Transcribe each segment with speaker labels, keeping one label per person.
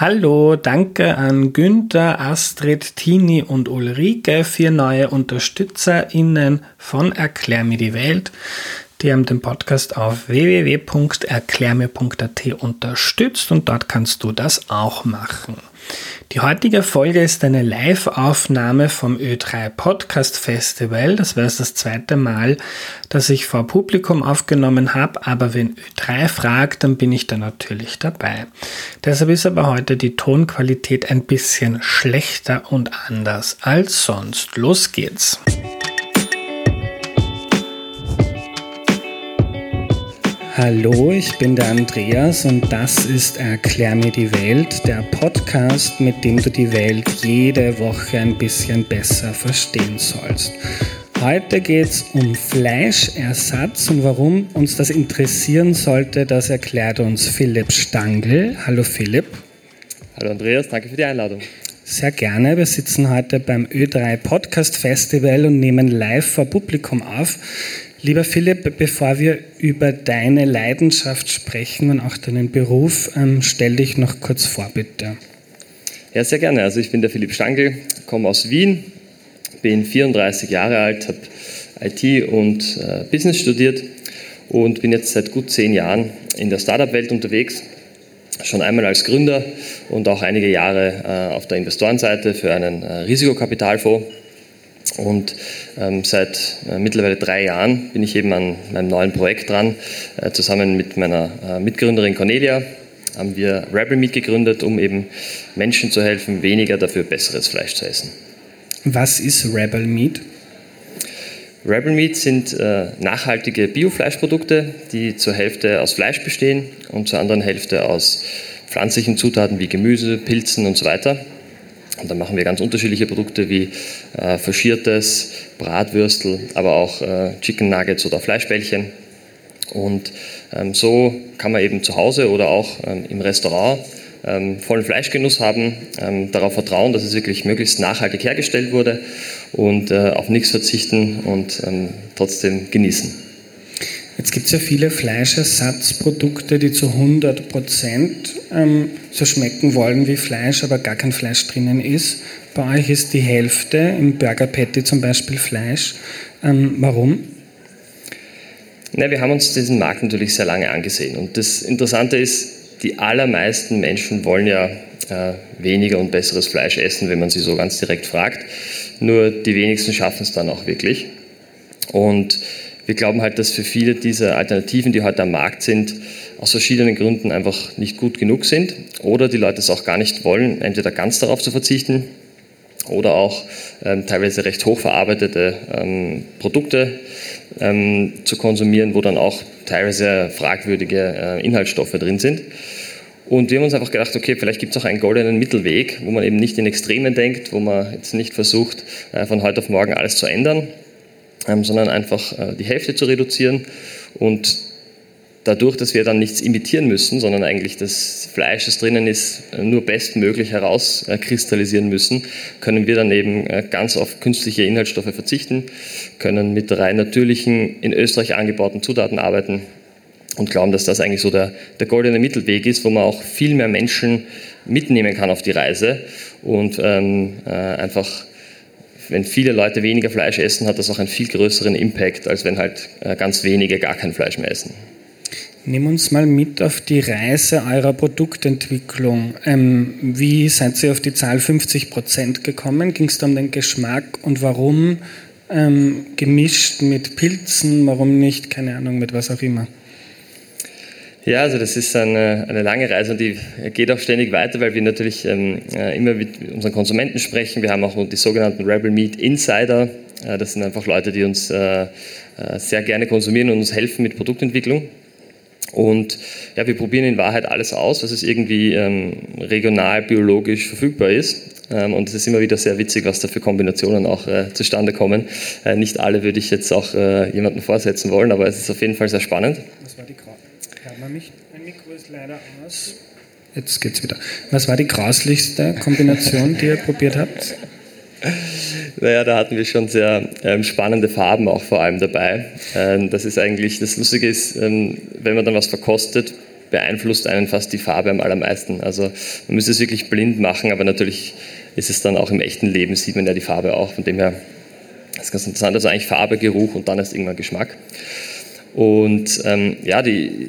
Speaker 1: Hallo, danke an Günther, Astrid, Tini und Ulrike, vier neue UnterstützerInnen von Erklär mir die Welt. Die haben den Podcast auf www.erklärmir.at unterstützt und dort kannst du das auch machen. Die heutige Folge ist eine Live-Aufnahme vom Ö3 Podcast Festival. Das wäre das zweite Mal, dass ich vor Publikum aufgenommen habe, aber wenn Ö3 fragt, dann bin ich da natürlich dabei. Deshalb ist aber heute die Tonqualität ein bisschen schlechter und anders als sonst. Los geht's! Hallo, ich bin der Andreas und das ist Erklär mir die Welt, der Podcast, mit dem du die Welt jede Woche ein bisschen besser verstehen sollst. Heute geht es um Fleischersatz und warum uns das interessieren sollte, das erklärt uns Philipp Stangl. Hallo Philipp.
Speaker 2: Hallo Andreas, danke für die Einladung.
Speaker 1: Sehr gerne. Wir sitzen heute beim Ö3 Podcast Festival und nehmen live vor Publikum auf. Lieber Philipp, bevor wir über deine Leidenschaft sprechen und auch deinen Beruf, ähm, stell dich noch kurz vor, bitte.
Speaker 2: Ja, sehr gerne. Also ich bin der Philipp Stangl, komme aus Wien, bin 34 Jahre alt, habe IT und äh, Business studiert und bin jetzt seit gut zehn Jahren in der Startup-Welt unterwegs. Schon einmal als Gründer und auch einige Jahre äh, auf der Investorenseite für einen äh, Risikokapitalfonds und ähm, seit äh, mittlerweile drei Jahren bin ich eben an meinem neuen Projekt dran. Äh, zusammen mit meiner äh, Mitgründerin Cornelia haben wir Rebel Meat gegründet, um eben Menschen zu helfen, weniger dafür besseres Fleisch zu essen.
Speaker 1: Was ist Rebel Meat?
Speaker 2: Rebel Meat sind äh, nachhaltige Biofleischprodukte, die zur Hälfte aus Fleisch bestehen und zur anderen Hälfte aus pflanzlichen Zutaten wie Gemüse, Pilzen und so weiter. Und dann machen wir ganz unterschiedliche Produkte wie äh, Faschiertes, Bratwürstel, aber auch äh, Chicken Nuggets oder Fleischbällchen. Und ähm, so kann man eben zu Hause oder auch ähm, im Restaurant ähm, vollen Fleischgenuss haben, ähm, darauf vertrauen, dass es wirklich möglichst nachhaltig hergestellt wurde und äh, auf nichts verzichten und ähm, trotzdem genießen.
Speaker 1: Jetzt gibt es ja viele Fleischersatzprodukte, die zu 100 Prozent ähm, so schmecken wollen wie Fleisch, aber gar kein Fleisch drinnen ist. Bei euch ist die Hälfte im Burger Patty zum Beispiel Fleisch. Ähm, warum?
Speaker 2: Na, wir haben uns diesen Markt natürlich sehr lange angesehen. Und das Interessante ist, die allermeisten Menschen wollen ja äh, weniger und besseres Fleisch essen, wenn man sie so ganz direkt fragt. Nur die wenigsten schaffen es dann auch wirklich. Und wir glauben halt, dass für viele dieser Alternativen, die heute am Markt sind, aus verschiedenen Gründen einfach nicht gut genug sind oder die Leute es auch gar nicht wollen, entweder ganz darauf zu verzichten oder auch ähm, teilweise recht hochverarbeitete ähm, Produkte ähm, zu konsumieren, wo dann auch teilweise fragwürdige äh, Inhaltsstoffe drin sind. Und wir haben uns einfach gedacht, okay, vielleicht gibt es auch einen goldenen Mittelweg, wo man eben nicht in Extremen denkt, wo man jetzt nicht versucht, äh, von heute auf morgen alles zu ändern, ähm, sondern einfach äh, die Hälfte zu reduzieren. Und dadurch, dass wir dann nichts imitieren müssen, sondern eigentlich das Fleisch, das drinnen ist, nur bestmöglich herauskristallisieren müssen, können wir dann eben äh, ganz auf künstliche Inhaltsstoffe verzichten, können mit rein natürlichen, in Österreich angebauten Zutaten arbeiten und glauben, dass das eigentlich so der, der goldene Mittelweg ist, wo man auch viel mehr Menschen mitnehmen kann auf die Reise und ähm, äh, einfach wenn viele Leute weniger Fleisch essen, hat das auch einen viel größeren Impact, als wenn halt äh, ganz wenige gar kein Fleisch mehr essen.
Speaker 1: Nimm uns mal mit auf die Reise eurer Produktentwicklung. Ähm, wie seid ihr auf die Zahl 50 Prozent gekommen? Ging es da um den Geschmack und warum ähm, gemischt mit Pilzen? Warum nicht, keine Ahnung, mit was auch immer?
Speaker 2: Ja, also das ist eine, eine, lange Reise und die geht auch ständig weiter, weil wir natürlich ähm, äh, immer mit unseren Konsumenten sprechen. Wir haben auch die sogenannten Rebel Meat Insider. Äh, das sind einfach Leute, die uns äh, äh, sehr gerne konsumieren und uns helfen mit Produktentwicklung. Und ja, wir probieren in Wahrheit alles aus, was es irgendwie ähm, regional, biologisch verfügbar ist. Ähm, und es ist immer wieder sehr witzig, was da für Kombinationen auch äh, zustande kommen. Äh, nicht alle würde ich jetzt auch jemanden vorsetzen wollen, aber es ist auf jeden Fall sehr spannend.
Speaker 1: Was war die Karte? Man mich. Mein Mikro ist leider aus. Jetzt geht's wieder. Was war die grauslichste Kombination, die ihr probiert habt?
Speaker 2: Naja, da hatten wir schon sehr ähm, spannende Farben auch vor allem dabei. Ähm, das ist eigentlich, das Lustige ist, ähm, wenn man dann was verkostet, beeinflusst einen fast die Farbe am allermeisten. Also man müsste es wirklich blind machen, aber natürlich ist es dann auch im echten Leben, sieht man ja die Farbe auch. Von dem her ist es ganz interessant. Also eigentlich Farbe, Geruch und dann erst irgendwann Geschmack. Und ähm, ja, die,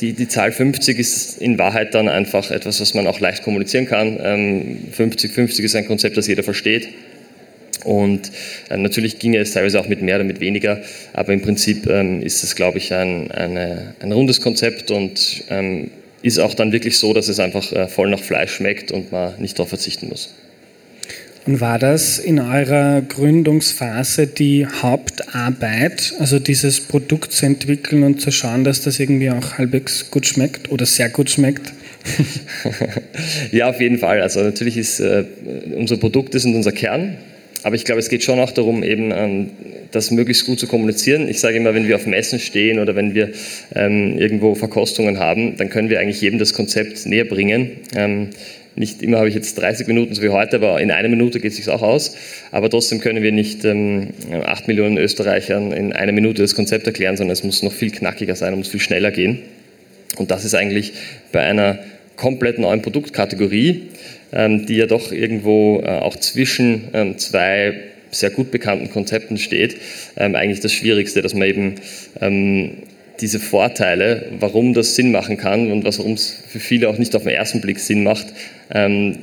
Speaker 2: die, die Zahl 50 ist in Wahrheit dann einfach etwas, was man auch leicht kommunizieren kann. Ähm, 50, 50 ist ein Konzept, das jeder versteht. Und äh, natürlich ginge es teilweise auch mit mehr oder mit weniger, aber im Prinzip ähm, ist es, glaube ich, ein, eine, ein rundes Konzept und ähm, ist auch dann wirklich so, dass es einfach äh, voll nach Fleisch schmeckt und man nicht darauf verzichten muss.
Speaker 1: Und war das in eurer Gründungsphase die Hauptarbeit, also dieses Produkt zu entwickeln und zu schauen, dass das irgendwie auch halbwegs gut schmeckt oder sehr gut schmeckt?
Speaker 2: ja, auf jeden Fall. Also natürlich ist äh, unser Produkt ist unser Kern. Aber ich glaube, es geht schon auch darum, eben ähm, das möglichst gut zu kommunizieren. Ich sage immer, wenn wir auf Messen stehen oder wenn wir ähm, irgendwo Verkostungen haben, dann können wir eigentlich jedem das Konzept näher bringen. Ähm, nicht immer habe ich jetzt 30 Minuten so wie heute, aber in einer Minute geht es sich auch aus. Aber trotzdem können wir nicht ähm, 8 Millionen Österreichern in einer Minute das Konzept erklären, sondern es muss noch viel knackiger sein, muss viel schneller gehen. Und das ist eigentlich bei einer komplett neuen Produktkategorie, ähm, die ja doch irgendwo äh, auch zwischen ähm, zwei sehr gut bekannten Konzepten steht, ähm, eigentlich das Schwierigste, dass man eben diese Vorteile, warum das Sinn machen kann und warum es für viele auch nicht auf den ersten Blick Sinn macht,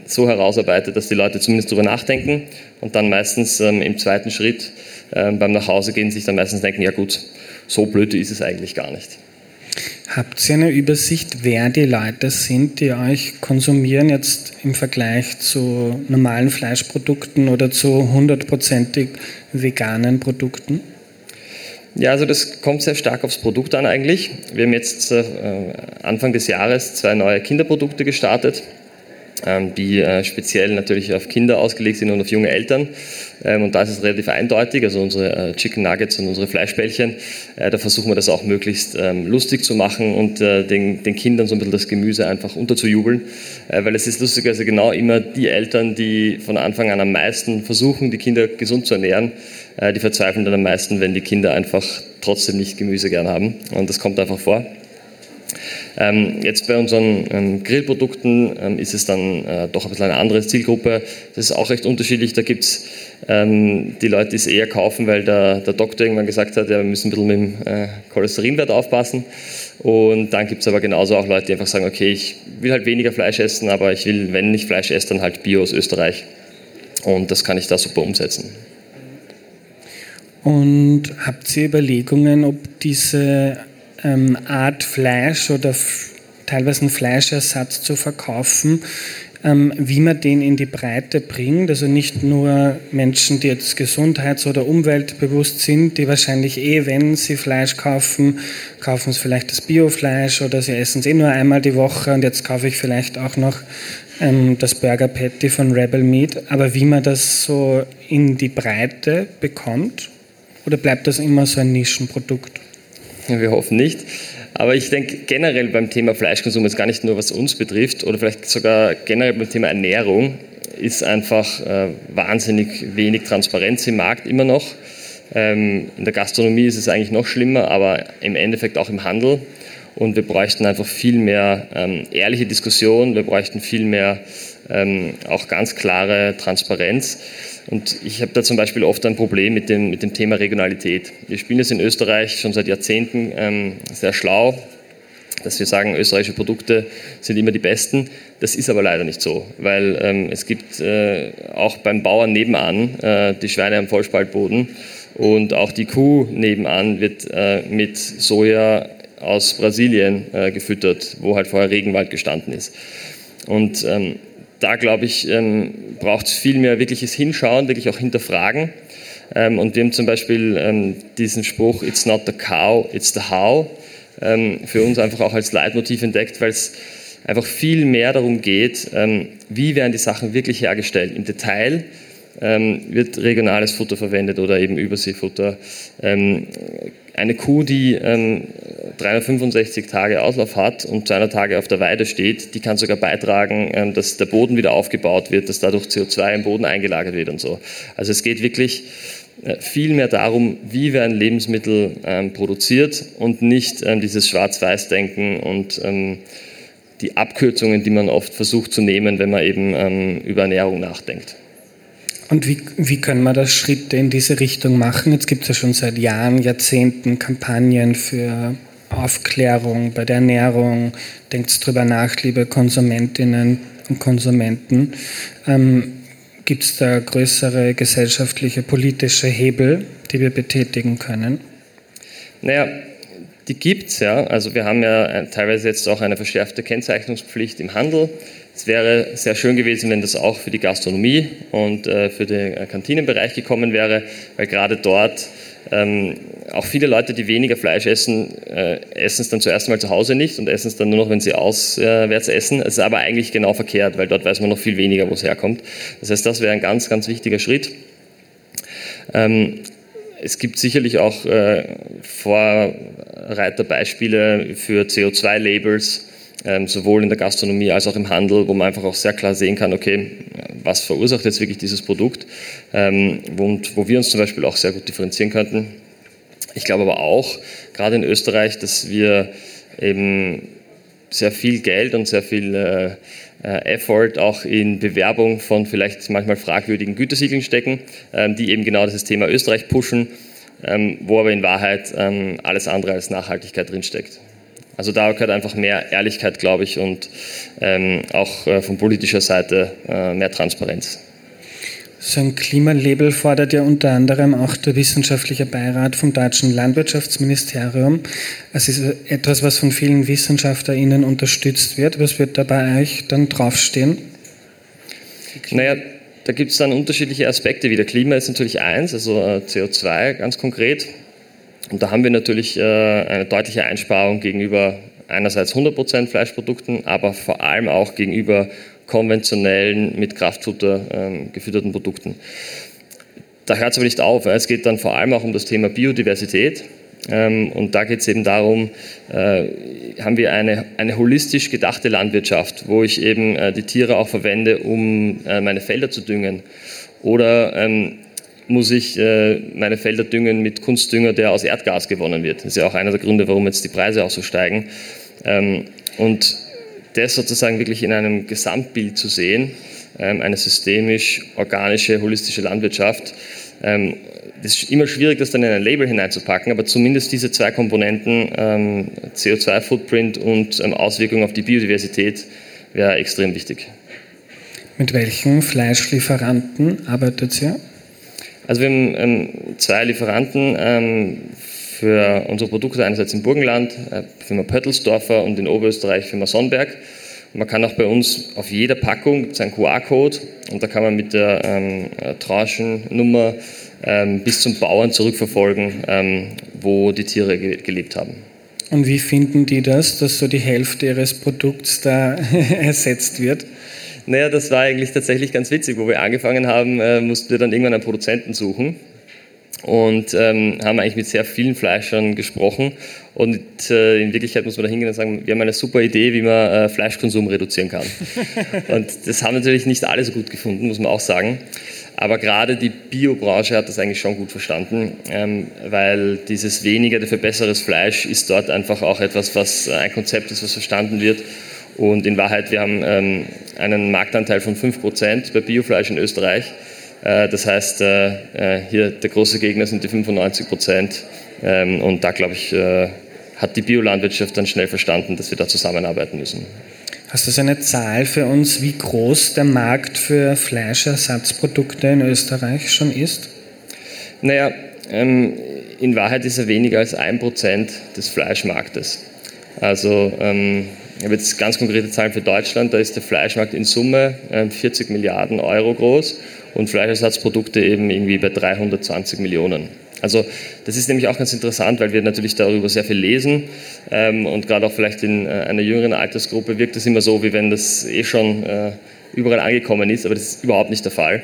Speaker 2: so herausarbeitet, dass die Leute zumindest darüber nachdenken und dann meistens im zweiten Schritt beim Nachhausegehen sich dann meistens denken, ja gut, so blöd ist es eigentlich gar nicht.
Speaker 1: Habt ihr eine Übersicht, wer die Leute sind, die euch konsumieren, jetzt im Vergleich zu normalen Fleischprodukten oder zu hundertprozentig veganen Produkten?
Speaker 2: Ja, also das kommt sehr stark aufs Produkt an eigentlich. Wir haben jetzt äh, Anfang des Jahres zwei neue Kinderprodukte gestartet. Ähm, die äh, speziell natürlich auf Kinder ausgelegt sind und auf junge Eltern. Ähm, und da ist es relativ eindeutig, also unsere äh, Chicken Nuggets und unsere Fleischbällchen, da versuchen wir das auch möglichst ähm, lustig zu machen und den, Kindern so ein bisschen das Gemüse einfach unterzujubeln. Weil es ist lustigerweise genau immer die Eltern, die von Anfang an am meisten versuchen, die Kinder gesund zu ernähren, die verzweifeln dann am meisten, wenn die Kinder einfach trotzdem nicht Gemüse gern haben. Und das kommt einfach vor. Ähm, jetzt bei unseren ähm, Grillprodukten ähm, ist es dann äh, doch ein bisschen eine andere Zielgruppe. Das ist auch recht unterschiedlich. Da gibt es die Leute, die es eher kaufen, weil der, der Doktor irgendwann gesagt hat, ja, wir müssen ein bisschen mit dem äh, Cholesterinwert aufpassen. Und dann gibt es aber genauso auch Leute, die einfach sagen, okay, ich will halt weniger Fleisch essen, aber ich will, wenn ich Fleisch esse, dann halt Bio aus Österreich. Und das kann ich da super umsetzen.
Speaker 1: Und habt ihr Überlegungen, ob diese ähm, Art Fleisch oder teilweise einen Fleischersatz zu verkaufen, ähm, wie man den in die Breite bringt. Also nicht nur Menschen, die jetzt gesundheits- oder umweltbewusst sind, die wahrscheinlich eh, wenn sie Fleisch kaufen, kaufen sie vielleicht das Biofleisch oder sie essen es eh nur einmal die Woche und jetzt kaufe ich vielleicht auch noch ähm, das Burger Patty von Rebel Meat. Aber wie man das so in die Breite bekommt, oder bleibt das immer so ein Nischenprodukt?
Speaker 2: Wir hoffen nicht. Aber ich denke generell beim Thema Fleischkonsum, jetzt gar nicht nur was uns betrifft, oder vielleicht sogar generell beim Thema Ernährung, ist einfach äh, wahnsinnig wenig Transparenz im Markt immer noch. Ähm, in der Gastronomie ist es eigentlich noch schlimmer, aber im Endeffekt auch im Handel. Und wir bräuchten einfach viel mehr ähm, ehrliche Diskussion, wir bräuchten viel mehr ähm, auch ganz klare Transparenz. Und ich habe da zum Beispiel oft ein Problem mit dem, mit dem Thema Regionalität. Wir spielen das in Österreich schon seit Jahrzehnten ähm, sehr schlau, dass wir sagen, österreichische Produkte sind immer die besten. Das ist aber leider nicht so, weil ähm, es gibt äh, auch beim Bauern nebenan äh, die Schweine am Vollspaltboden und auch die Kuh nebenan wird äh, mit Soja aus Brasilien äh, gefüttert, wo halt vorher Regenwald gestanden ist. Und ähm, da glaube ich, ähm, braucht es viel mehr wirkliches Hinschauen, wirklich auch hinterfragen. Ähm, und wir haben zum Beispiel ähm, diesen Spruch, it's not the cow, it's the how, ähm, für uns einfach auch als Leitmotiv entdeckt, weil es einfach viel mehr darum geht, ähm, wie werden die Sachen wirklich hergestellt im Detail. Ähm, wird regionales Futter verwendet oder eben Überseefutter. eine Kuh, die 365 Tage Auslauf hat und 200 Tage auf der Weide steht, die kann sogar beitragen, ähm, dass der Boden wieder aufgebaut wird, dass dadurch CO2 im Boden eingelagert wird und so. Also es geht wirklich äh, viel mehr darum, wie wir ein Lebensmittel ähm, produziert und nicht ähm, dieses Schwarz-Weiß-Denken und ähm, die Abkürzungen, die man oft versucht zu nehmen, wenn man eben ähm, über Ernährung nachdenkt.
Speaker 1: Und wie, wie können wir da Schritte in diese Richtung machen? Jetzt gibt es ja schon seit Jahren, Jahrzehnten Kampagnen für Aufklärung bei der Ernährung. Denkt drüber nach, liebe Konsumentinnen und Konsumenten. Ähm, Gibt es da größere gesellschaftliche, politische Hebel, die wir betätigen können?
Speaker 2: Naja, die gibt es ja. Also wir haben ja äh, teilweise jetzt auch eine verschärfte Kennzeichnungspflicht im Handel. Es wäre sehr schön gewesen, wenn das auch für die Gastronomie und äh, für den äh, Kantinenbereich gekommen wäre, weil gerade dort ähm, auch viele Leute, die weniger Fleisch essen, äh, essen es dann zuerst mal zu Hause nicht und essen es dann nur noch, wenn sie auswärts essen. Es ist aber eigentlich genau verkehrt, weil dort weiß man noch viel weniger, wo es herkommt. Das heißt, das wäre ein ganz, ganz wichtiger Schritt. Ähm, es gibt sicherlich auch äh, Vorreiterbeispiele für CO2-Labels, ähm, sowohl in der Gastronomie als auch im Handel, wo man einfach auch sehr klar sehen kann, okay, was verursacht jetzt wirklich dieses Produkt ähm, und wo wir uns zum Beispiel auch sehr gut differenzieren könnten. Ich glaube aber auch, gerade in Österreich, dass wir eben sehr viel Geld und sehr viel äh, äh, Effort auch in Bewerbung von vielleicht manchmal fragwürdigen Gütesiegeln stecken, ähm, die eben genau dieses Thema Österreich pushen, ähm, wo aber in Wahrheit ähm, alles andere als Nachhaltigkeit drinsteckt. Also da gehört einfach mehr Ehrlichkeit, glaube ich, und ähm, auch äh, von politischer Seite äh, mehr Transparenz.
Speaker 1: So ein Klimalabel fordert ja unter anderem auch der wissenschaftliche Beirat vom deutschen Landwirtschaftsministerium. Es ist etwas, was von vielen WissenschaftlerInnen unterstützt wird. Was wird da bei euch dann draufstehen?
Speaker 2: Naja, da gibt es dann unterschiedliche Aspekte wieder. Klima ist natürlich eins, also äh, CO2 ganz konkret. Und da haben wir natürlich äh, eine deutliche Einsparung gegenüber einerseits 100% Fleischprodukten, aber vor allem auch gegenüber konventionellen, mit Kraftfutter ähm, gefütterten Produkten. Da hört es aber nicht auf. Es geht dann vor allem auch um das Thema Biodiversität. Ähm, und da geht es eben darum, äh, haben wir eine, eine holistisch gedachte Landwirtschaft, wo ich eben äh, die Tiere auch verwende, um meine Felder zu düngen. Oder ähm, muss ich äh, meine Felder düngen mit Kunstdünger, der aus Erdgas gewonnen wird. Das ist ja auch einer der Gründe, warum jetzt die Preise auch so steigen. Ähm, und das sozusagen wirklich in einem Gesamtbild zu sehen, ähm, eine systemisch, organische, holistische Landwirtschaft. Ähm, das ist immer schwierig, das dann in ein Label hineinzupacken, aber zumindest diese zwei Komponenten, ähm, CO2-Footprint und Auswirkungen auf die Biodiversität, wäre extrem wichtig.
Speaker 1: Mit welchen Fleischlieferanten arbeitet ihr?
Speaker 2: Also wir haben zwei Lieferanten für unsere Produkte einerseits im Burgenland, äh, Firma Pöttelsdorfer und in Oberösterreich Firma Sonnenberg. Man kann auch bei uns auf jeder Packung gibt QR-Code und da kann man mit der ähm, äh, Tranchennummer ähm, bis zum Bauern zurückverfolgen, ähm, wo die Tiere ge gelebt haben.
Speaker 1: Und wie finden die das, dass so die Hälfte ihres Produkts da ersetzt wird?
Speaker 2: Naja, das war eigentlich tatsächlich ganz witzig. Wo wir angefangen haben, äh, mussten wir dann irgendwann einen Produzenten suchen und ähm, haben eigentlich mit sehr vielen Fleischern gesprochen. Und äh, in Wirklichkeit muss man da hingehen und sagen, wir haben eine super Idee, wie man äh, Fleischkonsum reduzieren kann. und das haben natürlich nicht alle so gut gefunden, muss man auch sagen. Aber gerade die Biobranche hat das eigentlich schon gut verstanden, ähm, weil dieses weniger dafür besseres Fleisch ist dort einfach auch etwas, was äh, ein Konzept ist, was verstanden wird. Und in Wahrheit, wir haben ähm, einen Marktanteil von 5% bei Biofleisch in Österreich. Äh, das heißt, äh, äh, hier der große Gegner sind die 95 Prozent. Ähm, und da, glaube ich, hat die Biolandwirtschaft dann schnell verstanden, dass wir da zusammenarbeiten müssen.
Speaker 1: Hast du so eine Zahl für uns, wie groß der Markt für Fleischersatzprodukte in Österreich schon ist?
Speaker 2: Naja, ähm, in Wahrheit ist er weniger als ein Prozent des Fleischmarktes. Also ähm, ich habe jetzt ganz konkrete Zahlen für Deutschland, da ist der Fleischmarkt in Summe 40 Milliarden Euro groß und Fleischersatzprodukte eben irgendwie bei 320 Millionen. Also das ist nämlich auch ganz interessant, weil wir natürlich darüber sehr viel lesen ähm, und gerade auch vielleicht in äh, einer jüngeren Altersgruppe wirkt es immer so, wie wenn das eh schon äh, überall angekommen ist, aber das ist überhaupt nicht der Fall,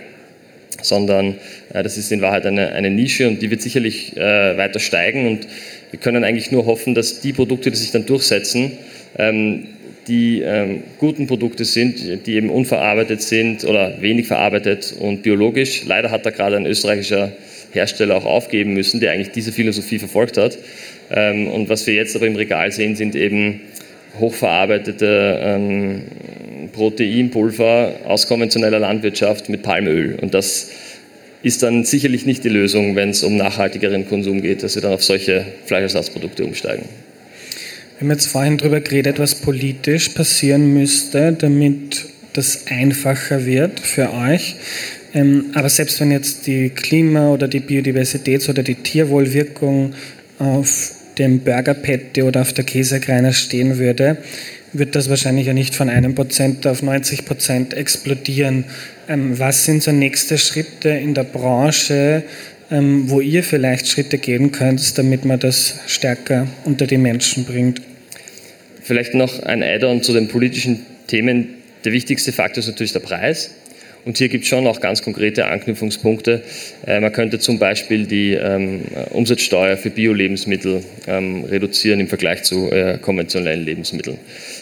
Speaker 2: sondern äh, das ist in Wahrheit eine, eine Nische und die wird sicherlich äh, weiter steigen und wir können eigentlich nur hoffen, dass die Produkte, die sich dann durchsetzen, ähm, die ähm, guten Produkte sind, die eben unverarbeitet sind oder wenig verarbeitet und biologisch. Leider hat da gerade ein österreichischer Hersteller auch aufgeben müssen, der eigentlich diese Philosophie verfolgt hat. Ähm, und was wir jetzt aber im Regal sehen, sind eben hochverarbeitete ähm, Proteinpulver aus konventioneller Landwirtschaft mit Palmöl. Und das ist dann sicherlich nicht die Lösung, wenn es um nachhaltigeren Konsum geht, dass wir dann auf solche Fleischersatzprodukte umsteigen.
Speaker 1: Wir haben jetzt vorhin darüber geredet, was politisch passieren müsste, damit das einfacher wird für euch. Ähm, aber selbst wenn jetzt die Klima- oder die Biodiversitäts- oder die Tierwohlwirkung auf dem Burger Patty oder auf der Käsekreiner stehen würde, wird das wahrscheinlich ja nicht von einem Prozent auf 90 Prozent explodieren. Ähm, was sind so nächste Schritte in der Branche, ähm, wo ihr vielleicht Schritte gehen könnt, damit man das stärker unter die Menschen bringt?
Speaker 2: Vielleicht noch ein Add-on zu den politischen Themen. Der wichtigste Faktor ist natürlich der Preis. Und hier gibt es schon auch ganz konkrete Anknüpfungspunkte. Äh, man könnte zum Beispiel die ähm, Umsatzsteuer für Bio-Lebensmittel ähm, reduzieren im Vergleich zu äh, konventionellen Lebensmitteln.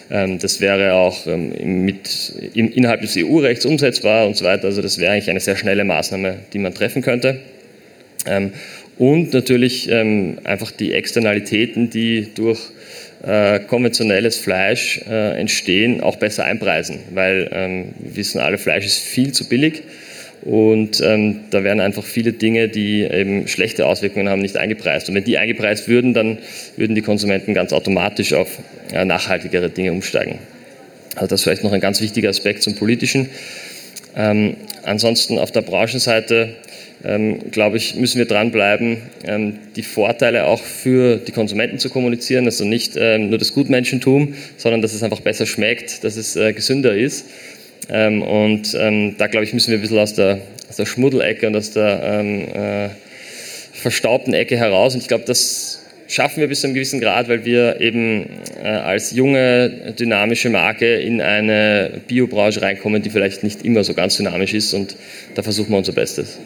Speaker 2: Ähm, das wäre auch ähm, mit, im, innerhalb des EU-Rechts umsetzbar und so weiter. Also das wäre eigentlich eine sehr schnelle Maßnahme, die man treffen könnte. Ähm, und natürlich ähm, einfach die Externalitäten, die durch äh, konventionelles Fleisch äh, entstehen, auch besser einpreisen, weil ähm, wir wissen alle, Fleisch ist viel zu billig und ähm, da werden einfach viele Dinge, die eben schlechte Auswirkungen haben, nicht eingepreist. Und wenn die eingepreist würden, dann würden die Konsumenten ganz automatisch auf äh, nachhaltigere Dinge umsteigen. Also das ist vielleicht noch ein ganz wichtiger Aspekt zum Politischen. Ähm, ansonsten auf der Branchenseite ähm, glaube ich, müssen wir dranbleiben, ähm, die Vorteile auch für die Konsumenten zu kommunizieren. Also nicht ähm, nur das Gutmenschentum, sondern dass es einfach besser schmeckt, dass es äh, gesünder ist. Ähm, und ähm, da, glaube ich, müssen wir ein bisschen aus der, aus der Schmuddelecke und aus der ähm, äh, verstaubten Ecke heraus. Und ich glaube, das schaffen wir bis zu einem gewissen Grad, weil wir eben äh, als junge, dynamische Marke in eine Biobranche reinkommen, die vielleicht nicht immer so ganz dynamisch ist. Und da versuchen wir unser Bestes.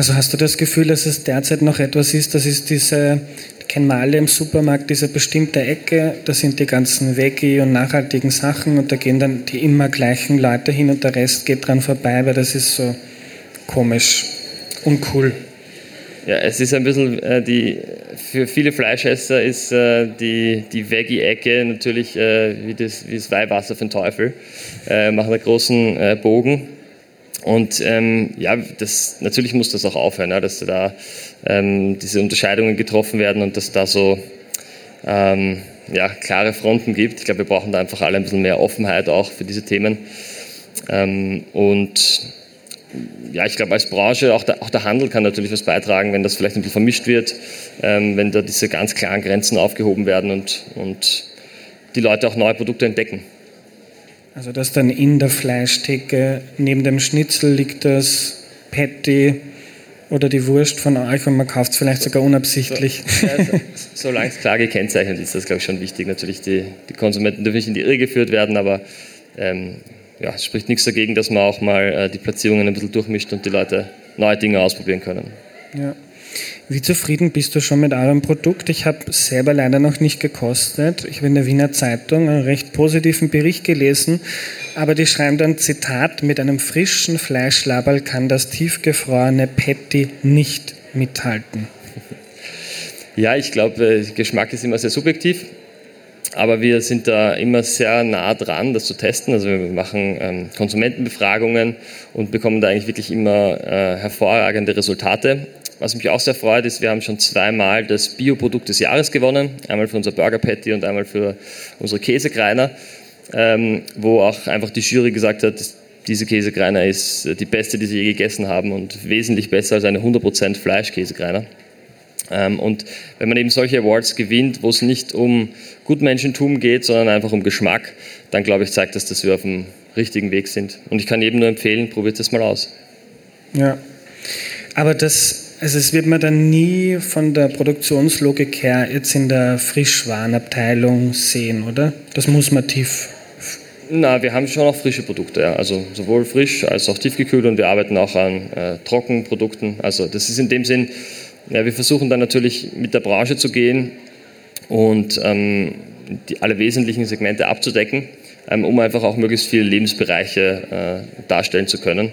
Speaker 1: Also hast du das Gefühl, dass es derzeit noch etwas ist, das ist diese, kein Male im Supermarkt, diese bestimmte Ecke, da sind die ganzen Veggie- und nachhaltigen Sachen und da gehen dann die immer gleichen Leute hin und der Rest geht dran vorbei, weil das ist so komisch, uncool.
Speaker 2: Ja, es ist ein bisschen äh, die, für viele Fleischesser ist äh, die, die Veggie-Ecke natürlich äh, wie, das, wie das Weihwasser für den Teufel. Äh, machen einen großen äh, Bogen und ähm, ja, das, natürlich muss das auch aufhören, ja, dass da ähm, diese Unterscheidungen getroffen werden und dass da so ähm, ja, klare Fronten gibt. Ich glaube, wir brauchen da einfach alle ein bisschen mehr Offenheit auch für diese Themen. Ähm, und ja, ich glaube, als Branche, auch der, auch der, Handel kann natürlich was beitragen, wenn das vielleicht ein bisschen vermischt wird, ähm, wenn da diese ganz klaren Grenzen aufgehoben werden und, und die Leute auch neue Produkte entdecken.
Speaker 1: Also dass dann in der Fleischtheke neben dem Schnitzel liegt das Patty oder die Wurst von euch und man kauft es vielleicht sogar unabsichtlich.
Speaker 2: So, ja, so, solange es klar gekennzeichnet ist, das glaube ich schon wichtig. Natürlich, die, die Konsumenten dürfen nicht in die Irre geführt werden, aber ähm, ja, es spricht nichts dagegen, dass man auch mal äh, die Platzierungen ein bisschen durchmischt und die Leute neue Dinge ausprobieren können.
Speaker 1: Ja. Wie zufrieden bist du schon mit eurem Produkt? Ich habe selber leider noch nicht gekostet. Ich habe in der Wiener Zeitung einen recht positiven Bericht gelesen, aber die schreiben dann Zitat, mit einem frischen Fleischlaberl kann das tiefgefrorene Patty nicht mithalten.
Speaker 2: Ja, ich glaube, Geschmack ist immer sehr subjektiv. Aber wir sind da immer sehr nah dran, das zu testen. Also wir machen ähm, Konsumentenbefragungen und bekommen da eigentlich wirklich immer äh, hervorragende Resultate. Was mich auch sehr freut, ist, wir haben schon zweimal das Bioprodukt des Jahres gewonnen. Einmal für unser Burger Patty und einmal für unsere Käsekreiner, ähm, wo auch einfach die Jury gesagt hat, diese Käsekreiner ist die beste, die sie je gegessen haben und wesentlich besser als eine 100% Fleischkäsekreiner. Ähm, und wenn man eben solche Awards gewinnt, wo es nicht um Gutmenschentum geht, sondern einfach um Geschmack, dann glaube ich, zeigt das, dass wir auf dem richtigen Weg sind. Und ich kann jedem nur empfehlen, probiert das mal aus.
Speaker 1: Ja, aber das also es wird man dann nie von der Produktionslogik her jetzt in der Frischwarenabteilung sehen, oder? Das muss man tief.
Speaker 2: Na, wir haben schon auch frische Produkte, ja. also sowohl frisch als auch tiefgekühlt und wir arbeiten auch an äh, Trockenprodukten. Also das ist in dem Sinn, ja, wir versuchen dann natürlich mit der Branche zu gehen und ähm, die, alle wesentlichen Segmente abzudecken, ähm, um einfach auch möglichst viele Lebensbereiche äh, darstellen zu können.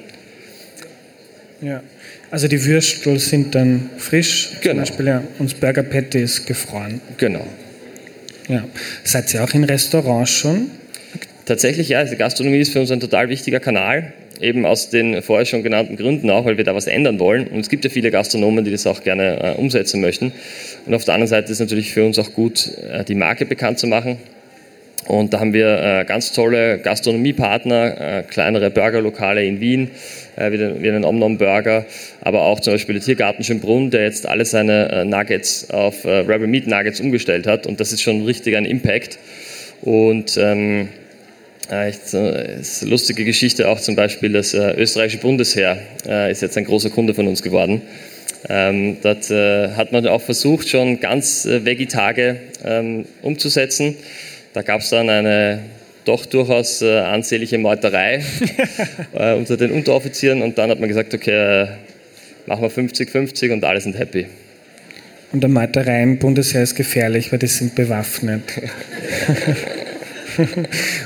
Speaker 1: Ja. Also die Würstel sind dann frisch, genau. zum Beispiel, ja, und das Burger Patty ist gefroren.
Speaker 2: Genau.
Speaker 1: Ja. Seid ihr auch in Restaurants schon?
Speaker 2: Tatsächlich ja, die Gastronomie ist für uns ein total wichtiger Kanal, eben aus den vorher schon genannten Gründen auch, weil wir da was ändern wollen. Und es gibt ja viele Gastronomen, die das auch gerne äh, umsetzen möchten. Und auf der anderen Seite ist es natürlich für uns auch gut, äh, die Marke bekannt zu machen. Und da haben wir äh, ganz tolle Gastronomiepartner, äh, kleinere Burgerlokale in Wien, äh, wie, den, wie den Omnom Burger, aber auch zum Beispiel der Tiergarten Schönbrunn, der jetzt alle seine Nuggets auf Rebel Meat Nuggets umgestellt hat. Und das ist schon richtig ein Impact. Und ähm, Echt, ist eine lustige Geschichte auch zum Beispiel, das österreichische Bundesheer ist jetzt ein großer Kunde von uns geworden. Ähm, äh, hat man auch versucht, schon ganz äh, Veggie-Tage ähm, umzusetzen. Da gab es dann eine doch durchaus äh, ansehnliche Meuterei äh, unter den Unteroffizieren und dann hat man gesagt, okay, äh, machen wir 50-50 und alle sind happy.
Speaker 1: Und der Meuterei im Bundesheer ist gefährlich, weil die sind bewaffnet.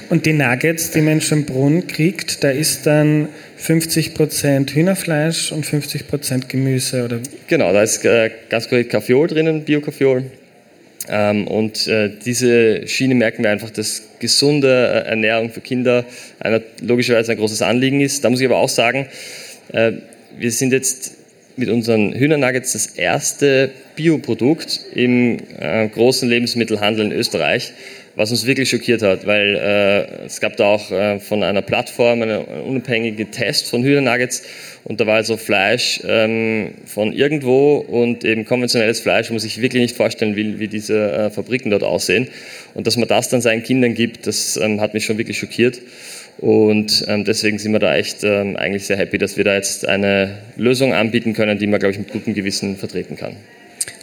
Speaker 1: Und die Nuggets, die man in Schönbrunn kriegt, da ist dann 50% Hühnerfleisch und 50% Gemüse, oder?
Speaker 2: Genau, da ist äh, ganz korrekt Kaffeeol drinnen, Bio-Kaffeeol. Ähm, und äh, diese Schiene merken wir einfach, dass gesunde äh, Ernährung für Kinder einer, logischerweise ein großes Anliegen ist. Da muss ich aber auch sagen, wir sind jetzt mit unseren Hühnernuggets das erste Bioprodukt im großen Lebensmittelhandel in Österreich was uns wirklich schockiert hat, weil äh, es gab da auch äh, von einer Plattform einen, unabhängigen Test von Hühnernuggets und da war also Fleisch ähm, von irgendwo und eben konventionelles Fleisch, wo man sich wirklich nicht vorstellen will, wie diese äh, Fabriken dort aussehen. Und dass man das dann seinen Kindern gibt, das ähm, hat mich schon wirklich schockiert. Und ähm, deswegen sind wir da echt ähm, eigentlich sehr happy, dass wir da jetzt eine Lösung anbieten können, die man, glaube ich, mit gutem Gewissen vertreten kann.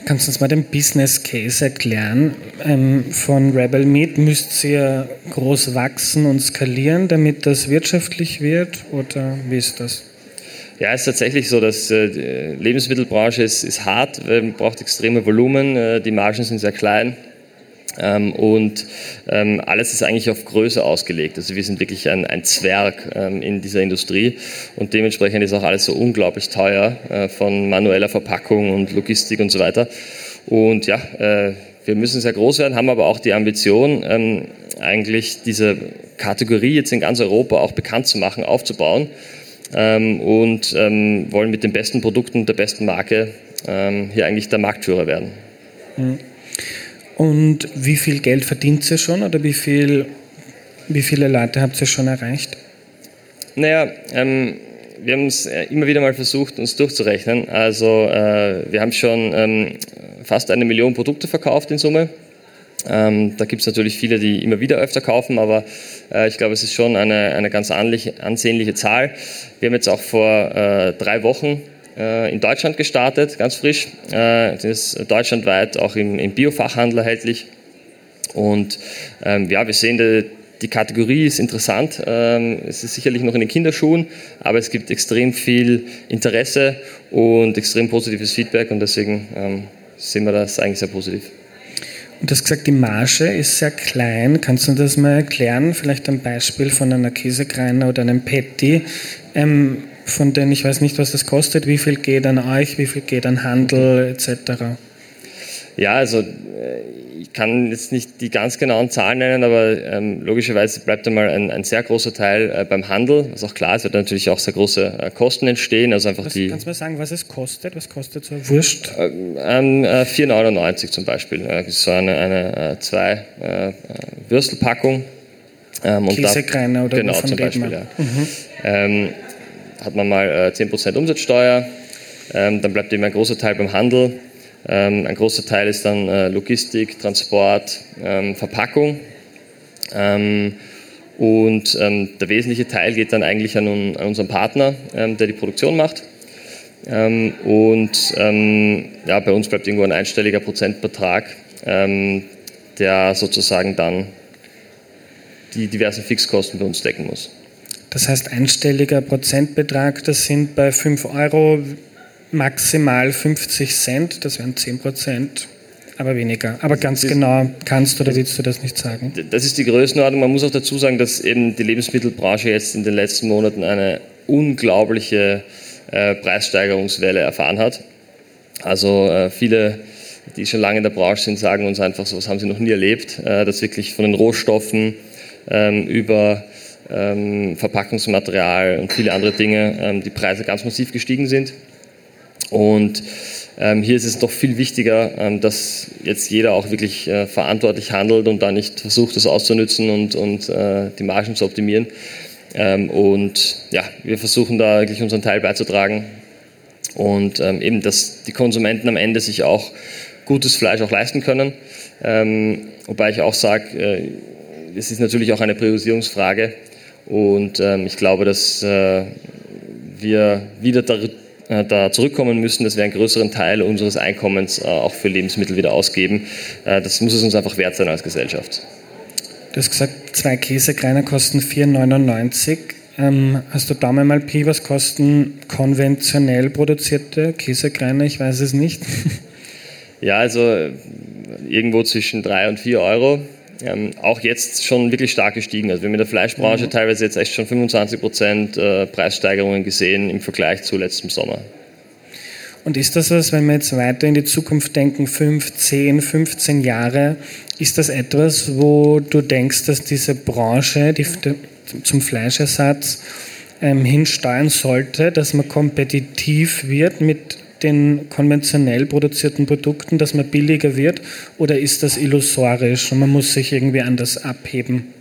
Speaker 1: Kannst du uns mal den Business Case erklären? Ähm, von Rebel Meat müsst ihr groß wachsen und skalieren, damit das wirtschaftlich wird? Oder wie ist das?
Speaker 2: Ja, es ist tatsächlich so, dass äh, die Lebensmittelbranche ist, ist hart, man braucht extreme Volumen, äh, die Margen sind sehr klein. Ähm, und ähm, alles ist eigentlich auf Größe ausgelegt. Also wir sind wirklich ein, ein Zwerg ähm, in dieser Industrie und dementsprechend ist auch alles so unglaublich teuer äh, von manueller Verpackung und Logistik und so weiter. Und ja, äh, wir müssen sehr groß werden, haben aber auch die Ambition, ähm, eigentlich diese Kategorie jetzt in ganz Europa auch bekannt zu machen, aufzubauen ähm, und ähm, wollen mit den besten Produkten der besten Marke hier eigentlich der Marktführer werden.
Speaker 1: Mhm. Und wie viel Geld verdient ihr schon oder wie, viel, wie viele Leute habt ihr schon erreicht?
Speaker 2: Naja, ähm, wir haben es äh, immer wieder mal versucht, uns durchzurechnen. Also äh, wir haben schon ähm, fast eine Million Produkte verkauft in Summe. Ähm, da gibt es natürlich viele, die immer wieder öfter kaufen, aber äh, ich glaube, es ist schon eine, eine ganz ansehnliche Zahl. Wir haben jetzt auch vor äh, drei Wochen äh, in Deutschland gestartet, ganz frisch. Äh, das ist deutschlandweit auch im, im Biofachhandel erhältlich. Und ähm, ja, wir sehen, die, die Kategorie ist interessant. Ähm, es ist sicherlich noch in den Kinderschuhen, aber es gibt extrem viel Interesse und extrem positives Feedback und deswegen ähm, sehen wir das eigentlich sehr positiv.
Speaker 1: Du hast gesagt, die Marge ist sehr klein. Kannst du das mal erklären? Vielleicht ein Beispiel von einer Käsekreiner oder einem Patty. Ähm, von denen ich weiß nicht, was das kostet, wie viel geht an euch, wie viel geht an Handel etc.
Speaker 2: Ja, also äh, ich kann jetzt nicht die ganz genauen Zahlen nennen, aber ähm, logischerweise bleibt einmal ein, ein sehr großer Teil äh, beim Handel, was auch klar ist, wird natürlich auch sehr große äh, Kosten entstehen. Also einfach
Speaker 1: was,
Speaker 2: die,
Speaker 1: kannst du mal sagen, was es kostet? Was kostet so ein Wurst?
Speaker 2: Ähm, äh, 4,99 zum Beispiel. Das ist so eine, eine äh, zwei äh, Würstelpackung.
Speaker 1: Ähm, Käsekreiner oder
Speaker 2: genau, zum Beispiel, ja. Mhm. Ähm, hat man mal äh, 10% Umsatzsteuer, ähm, dann bleibt eben ein großer Teil beim Handel, ähm, ein großer Teil ist dann äh, Logistik, Transport, ähm, Verpackung ähm, und ähm, der wesentliche Teil geht dann eigentlich an, unseren Partner, ähm, der die Produktion macht. und ja, bei uns bleibt irgendwo ein einstelliger Prozentbetrag, der sozusagen dann die diversen Fixkosten bei uns decken muss.
Speaker 1: Das heißt, einstelliger Prozentbetrag, das sind bei 5 Euro maximal 50 Cent, das wären 10 Prozent, aber weniger. Aber ganz das genau kannst du oder willst du das nicht sagen?
Speaker 2: Das ist die Größenordnung. Man muss auch dazu sagen, dass eben die Lebensmittelbranche jetzt in den letzten Monaten eine unglaubliche äh, Preissteigerungswelle erfahren hat. Also äh, viele, die schon lange in der Branche sind, sagen uns einfach, so was haben sie noch nie erlebt, äh, dass wirklich von den Rohstoffen ähm, über ähm, Verpackungsmaterial und viele andere Dinge ähm, die Preise ganz massiv gestiegen sind. Und ähm, hier ist es doch viel wichtiger, ähm, dass jetzt jeder auch wirklich äh, verantwortlich handelt und da nicht versucht, das auszunützen und, und äh, die Margen zu optimieren. Ähm, und ja, wir versuchen da wirklich unseren Teil beizutragen und ähm, eben, dass die Konsumenten am Ende sich auch gutes Fleisch auch leisten können. Ähm, wobei ich auch sage, äh, es ist natürlich auch eine Priorisierungsfrage und ähm, ich glaube, dass äh, wir wieder da äh, da zurückkommen müssen, dass wir einen größeren Teil unseres Einkommens äh, auch für Lebensmittel wieder ausgeben. Äh, das muss es uns einfach wert sein als Gesellschaft.
Speaker 1: Du hast gesagt, zwei Käsekreiner kosten 4,99. Ähm, hast du Daumen mal Pi, was kosten konventionell produzierte Käsekreiner? Ich weiß es nicht.
Speaker 2: ja, also irgendwo zwischen 3 und 4 Euro ähm, auch jetzt schon wirklich stark gestiegen. Also wir haben in der Fleischbranche mhm. teilweise jetzt echt schon 25 Prozent äh, Preissteigerungen gesehen im Vergleich zu letztem Sommer.
Speaker 1: Und ist das was, wenn wir jetzt weiter in die Zukunft denken, 5, 10, 15 Jahre, ist das etwas, wo du denkst, dass diese Branche die, zum Fleischersatz ähm, hinsteuern sollte, dass man kompetitiv wird mit den konventionell produzierten Produkten, dass man billiger wird? Oder ist das illusorisch und man muss sich irgendwie anders abheben?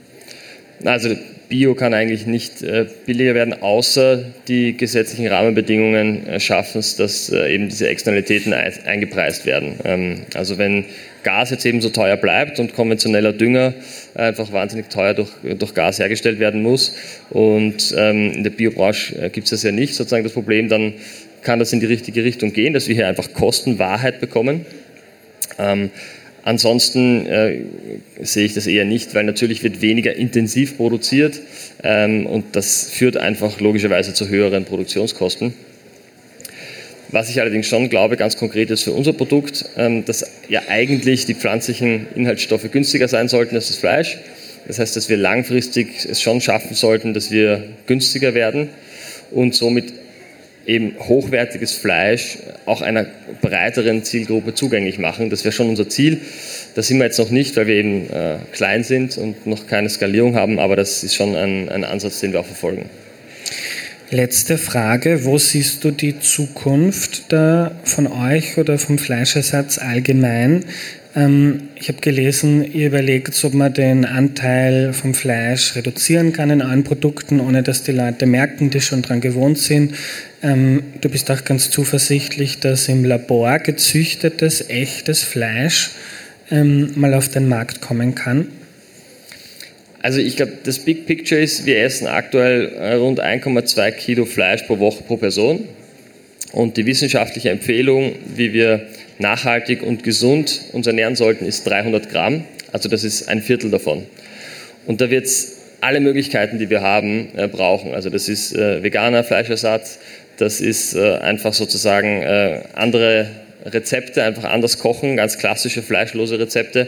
Speaker 2: Also Bio kann eigentlich nicht äh, billiger werden, außer die gesetzlichen Rahmenbedingungen äh, schaffen es, dass äh, eben diese Externalitäten eingepreist werden. Ähm, also wenn Gas jetzt eben so teuer bleibt und konventioneller Dünger einfach wahnsinnig teuer durch, durch Gas hergestellt werden muss und ähm, in der Biobranche gibt es das ja nicht, sozusagen das Problem, dann kann das in die richtige Richtung gehen, dass wir hier einfach Kostenwahrheit bekommen. Ähm, ansonsten äh, sehe ich das eher nicht, weil natürlich wird weniger intensiv produziert ähm, und das führt einfach logischerweise zu höheren Produktionskosten. Was ich allerdings schon glaube, ganz konkret ist für unser Produkt, ähm, dass ja eigentlich die pflanzlichen Inhaltsstoffe günstiger sein sollten als das Fleisch. Das heißt, dass wir langfristig es schon schaffen sollten, dass wir günstiger werden und somit eben hochwertiges Fleisch auch einer breiteren Zielgruppe zugänglich machen. Das wäre schon unser Ziel. Das sind wir jetzt noch nicht, weil wir eben äh, klein sind und noch keine Skalierung haben, aber das ist schon ein, ein Ansatz, den wir auch verfolgen.
Speaker 1: Letzte Frage, wo siehst du die Zukunft da von euch oder vom Fleischersatz allgemein? Ähm, ich habe gelesen, ihr überlegt, ob man den Anteil vom Fleisch reduzieren kann in allen Produkten, ohne dass die Leute merken, die schon daran gewohnt sind. Ähm, du bist auch ganz zuversichtlich, dass im Labor gezüchtetes, echtes Fleisch ähm, mal auf den Markt kommen kann.
Speaker 2: Also ich glaube, das Big Picture ist, wir essen aktuell äh, rund 1,2 Kilo Fleisch pro Woche pro Person. Und die wissenschaftliche Empfehlung, wie wir nachhaltig und gesund uns ernähren sollten, ist 300 Gramm. Also das ist ein Viertel davon. Und da wird es alle Möglichkeiten, die wir haben, äh, brauchen. Also das ist äh, veganer Fleischersatz, das ist äh, einfach sozusagen äh, andere Rezepte, einfach anders kochen, ganz klassische fleischlose Rezepte.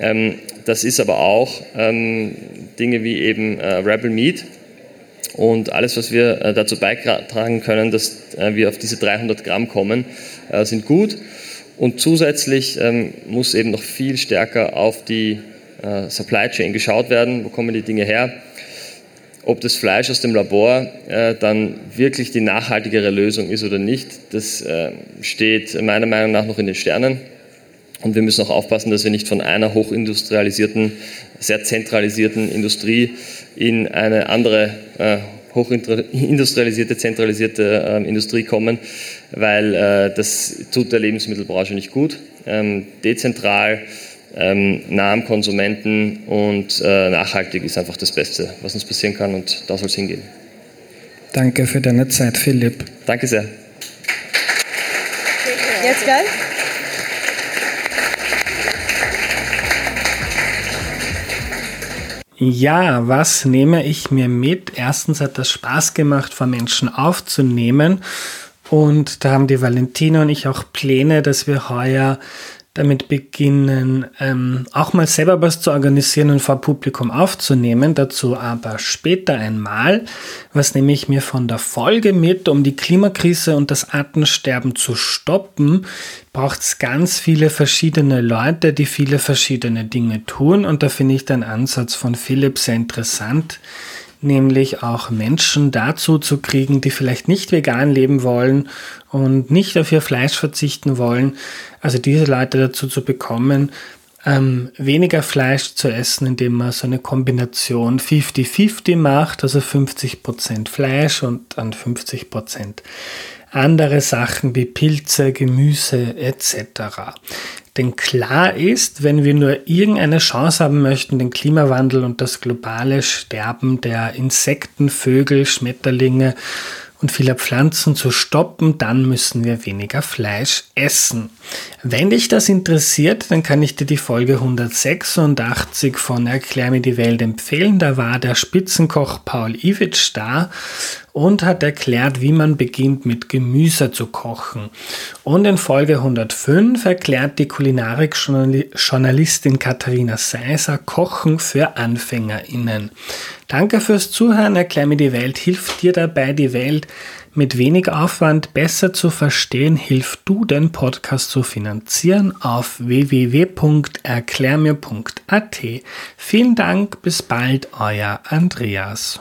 Speaker 2: Ähm, das ist aber auch ähm, Dinge wie eben äh, Rebel Meat, und alles, was wir dazu beitragen können, dass wir auf diese 300 Gramm kommen, sind gut. Und zusätzlich ähm, muss eben noch viel stärker auf die Supply Chain geschaut werden. Wo kommen die Dinge her? Ob das Fleisch aus dem Labor äh, dann wirklich die nachhaltigere Lösung ist oder nicht, das äh, steht meiner Meinung nach noch in den Sternen. Und wir müssen auch aufpassen, dass wir nicht von einer hochindustrialisierten, sehr zentralisierten Industrie in eine andere äh, hochindustrialisierte, zentralisierte äh, Industrie kommen, weil äh, das tut der Lebensmittelbranche nicht gut. Ähm, dezentral, ähm, nah am Konsumenten und äh, nachhaltig ist einfach das Beste, was uns passieren kann und da soll es hingehen.
Speaker 1: Danke für deine Zeit, Philipp.
Speaker 2: Danke sehr.
Speaker 3: Jetzt geil?
Speaker 1: Ja, was nehme ich mir mit? Erstens hat das Spaß gemacht, vor Menschen aufzunehmen. Und da haben die Valentina und ich auch Pläne, dass wir heuer damit beginnen, ähm, auch mal selber was zu organisieren und vor Publikum aufzunehmen. Dazu aber später einmal. Was nehme ich mir von der Folge mit, um die Klimakrise und das Artensterben zu stoppen? Braucht es ganz viele verschiedene Leute, die viele verschiedene Dinge tun. Und da finde ich den Ansatz von Philipp sehr interessant nämlich auch Menschen dazu zu kriegen, die vielleicht nicht vegan leben wollen und nicht auf ihr Fleisch verzichten wollen, also diese Leute dazu zu bekommen, ähm, weniger Fleisch zu essen, indem man so eine Kombination 50-50 macht, also 50% Fleisch und dann 50% andere Sachen wie Pilze, Gemüse etc. Denn klar ist, wenn wir nur irgendeine Chance haben möchten, den Klimawandel und das globale Sterben der Insekten, Vögel, Schmetterlinge und vieler Pflanzen zu stoppen, dann müssen wir weniger Fleisch essen. Wenn dich das interessiert, dann kann ich dir die Folge 186 von Erklär mir die Welt empfehlen. Da war der Spitzenkoch Paul Iwitsch da und hat erklärt, wie man beginnt mit Gemüse zu kochen. Und in Folge 105 erklärt die Kulinarik-Journalistin Katharina Seiser Kochen für AnfängerInnen. Danke fürs Zuhören. Erklär mir die Welt hilft dir dabei, die Welt mit wenig Aufwand besser zu verstehen, hilft du, den Podcast zu finanzieren auf www.erklärmir.at. Vielen Dank, bis bald, euer Andreas.